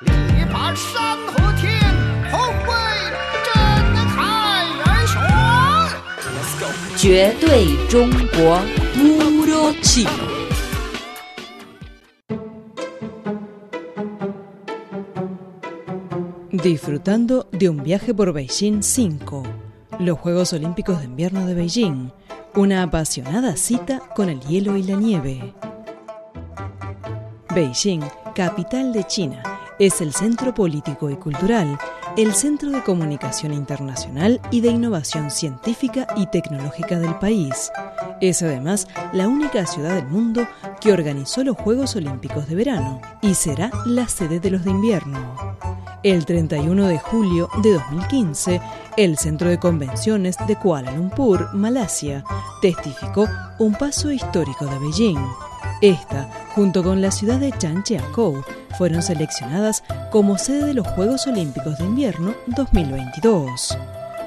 力拔山河天，宏伟震撼人生。绝对中国 Puro Chino. Disfrutando de un viaje por Beijing 5, los Juegos Olímpicos de Invierno de Beijing, una apasionada cita con el hielo y la nieve. Beijing, capital de China, es el centro político y cultural, el centro de comunicación internacional y de innovación científica y tecnológica del país. Es además la única ciudad del mundo que organizó los Juegos Olímpicos de verano y será la sede de los de invierno. El 31 de julio de 2015, el Centro de Convenciones de Kuala Lumpur, Malasia, testificó un paso histórico de Beijing. Esta, junto con la ciudad de Chanjiakou, fueron seleccionadas como sede de los Juegos Olímpicos de Invierno 2022.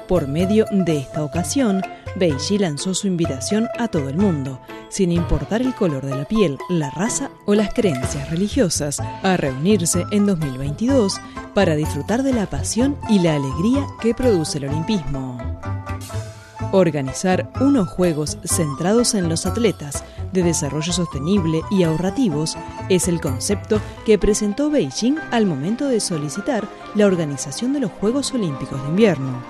Por medio de esta ocasión, Beijing lanzó su invitación a todo el mundo, sin importar el color de la piel, la raza o las creencias religiosas, a reunirse en 2022 para disfrutar de la pasión y la alegría que produce el olimpismo. Organizar unos Juegos centrados en los atletas, de desarrollo sostenible y ahorrativos es el concepto que presentó Beijing al momento de solicitar la organización de los Juegos Olímpicos de Invierno.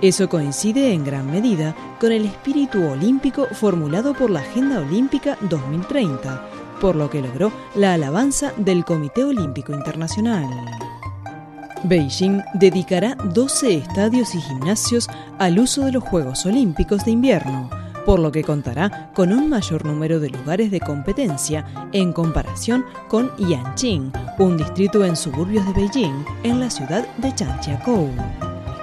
Eso coincide en gran medida con el espíritu olímpico formulado por la Agenda Olímpica 2030, por lo que logró la alabanza del Comité Olímpico Internacional. Beijing dedicará 12 estadios y gimnasios al uso de los Juegos Olímpicos de invierno, por lo que contará con un mayor número de lugares de competencia en comparación con Yanqing, un distrito en suburbios de Beijing, en la ciudad de Chanjiakou.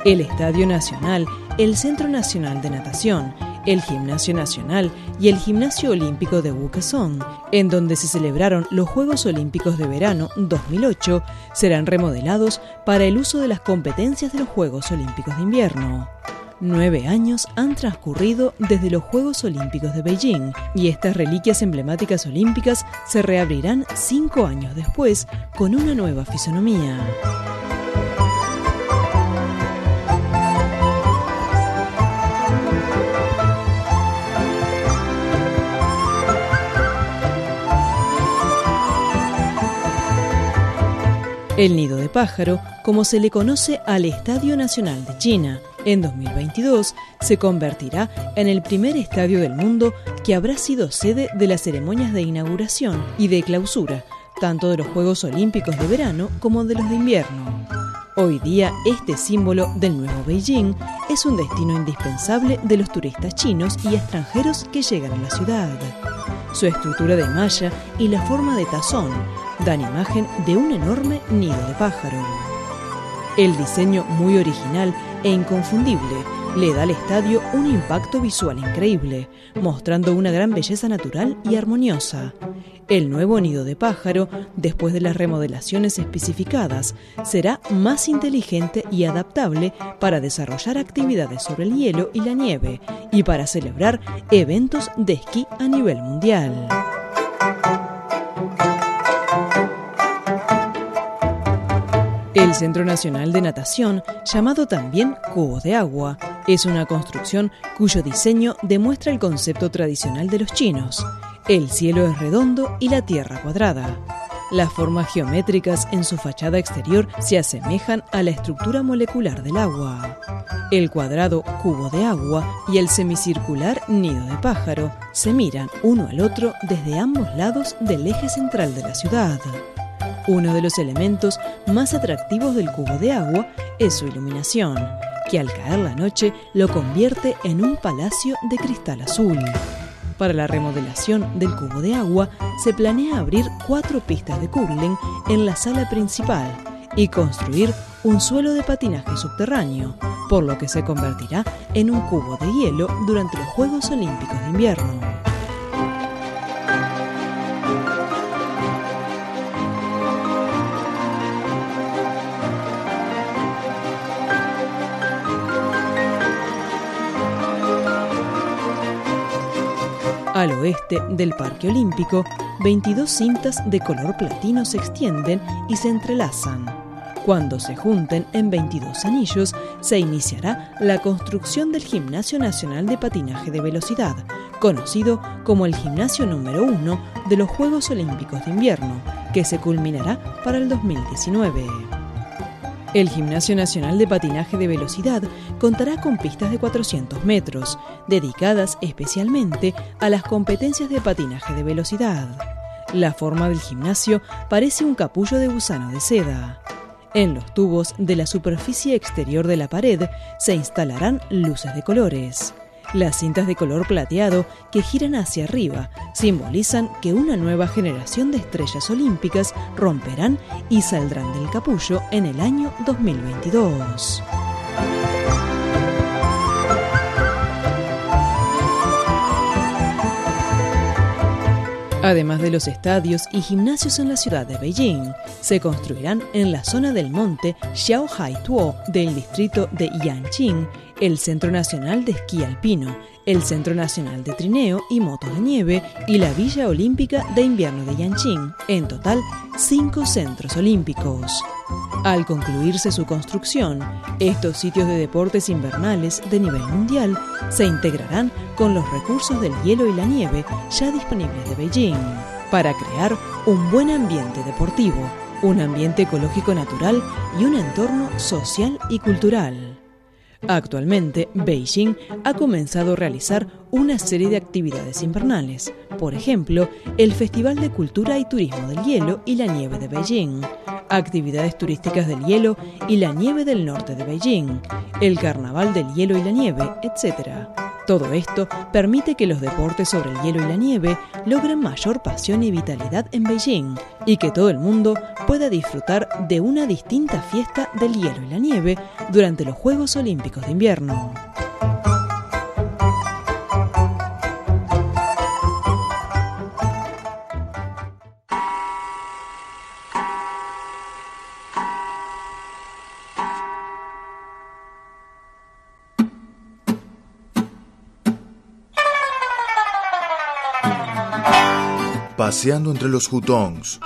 El Estadio Nacional, el Centro Nacional de Natación, el Gimnasio Nacional y el Gimnasio Olímpico de Wukesong, en donde se celebraron los Juegos Olímpicos de Verano 2008, serán remodelados para el uso de las competencias de los Juegos Olímpicos de Invierno. Nueve años han transcurrido desde los Juegos Olímpicos de Beijing y estas reliquias emblemáticas olímpicas se reabrirán cinco años después con una nueva fisonomía. El nido de pájaro, como se le conoce al Estadio Nacional de China, en 2022 se convertirá en el primer estadio del mundo que habrá sido sede de las ceremonias de inauguración y de clausura, tanto de los Juegos Olímpicos de verano como de los de invierno. Hoy día, este símbolo del nuevo Beijing es un destino indispensable de los turistas chinos y extranjeros que llegan a la ciudad. Su estructura de malla y la forma de tazón dan imagen de un enorme nido de pájaro. El diseño muy original e inconfundible le da al estadio un impacto visual increíble, mostrando una gran belleza natural y armoniosa. El nuevo nido de pájaro, después de las remodelaciones especificadas, será más inteligente y adaptable para desarrollar actividades sobre el hielo y la nieve y para celebrar eventos de esquí a nivel mundial. El Centro Nacional de Natación, llamado también Cubo de Agua, es una construcción cuyo diseño demuestra el concepto tradicional de los chinos. El cielo es redondo y la tierra cuadrada. Las formas geométricas en su fachada exterior se asemejan a la estructura molecular del agua. El cuadrado cubo de agua y el semicircular nido de pájaro se miran uno al otro desde ambos lados del eje central de la ciudad. Uno de los elementos más atractivos del cubo de agua es su iluminación, que al caer la noche lo convierte en un palacio de cristal azul. Para la remodelación del cubo de agua se planea abrir cuatro pistas de curling en la sala principal y construir un suelo de patinaje subterráneo, por lo que se convertirá en un cubo de hielo durante los Juegos Olímpicos de Invierno. Al oeste del Parque Olímpico, 22 cintas de color platino se extienden y se entrelazan. Cuando se junten en 22 anillos, se iniciará la construcción del Gimnasio Nacional de Patinaje de Velocidad, conocido como el gimnasio número uno de los Juegos Olímpicos de Invierno, que se culminará para el 2019. El Gimnasio Nacional de Patinaje de Velocidad contará con pistas de 400 metros, dedicadas especialmente a las competencias de patinaje de velocidad. La forma del gimnasio parece un capullo de gusano de seda. En los tubos de la superficie exterior de la pared se instalarán luces de colores. Las cintas de color plateado que giran hacia arriba simbolizan que una nueva generación de estrellas olímpicas romperán y saldrán del capullo en el año 2022. Además de los estadios y gimnasios en la ciudad de Beijing, se construirán en la zona del monte Xiaohaituo del distrito de Yanqing el Centro Nacional de Esquí Alpino, el Centro Nacional de Trineo y Motos de Nieve y la Villa Olímpica de Invierno de Yanqing, en total cinco centros olímpicos. Al concluirse su construcción, estos sitios de deportes invernales de nivel mundial se integrarán con los recursos del hielo y la nieve ya disponibles de Beijing para crear un buen ambiente deportivo, un ambiente ecológico natural y un entorno social y cultural. Actualmente, Beijing ha comenzado a realizar una serie de actividades invernales, por ejemplo, el Festival de Cultura y Turismo del Hielo y la Nieve de Beijing, actividades turísticas del hielo y la nieve del norte de Beijing, el Carnaval del Hielo y la Nieve, etc. Todo esto permite que los deportes sobre el hielo y la nieve logren mayor pasión y vitalidad en Beijing y que todo el mundo pueda disfrutar de una distinta fiesta del hielo y la nieve durante los Juegos Olímpicos de Invierno. Paseando entre los hutongs.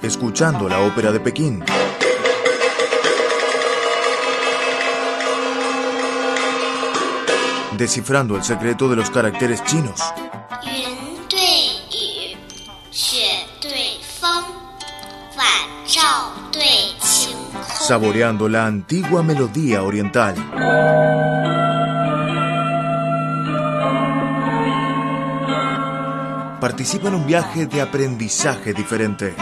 Escuchando la ópera de Pekín. Descifrando el secreto de los caracteres chinos. Saboreando la antigua melodía oriental. Participa en un viaje de aprendizaje diferente.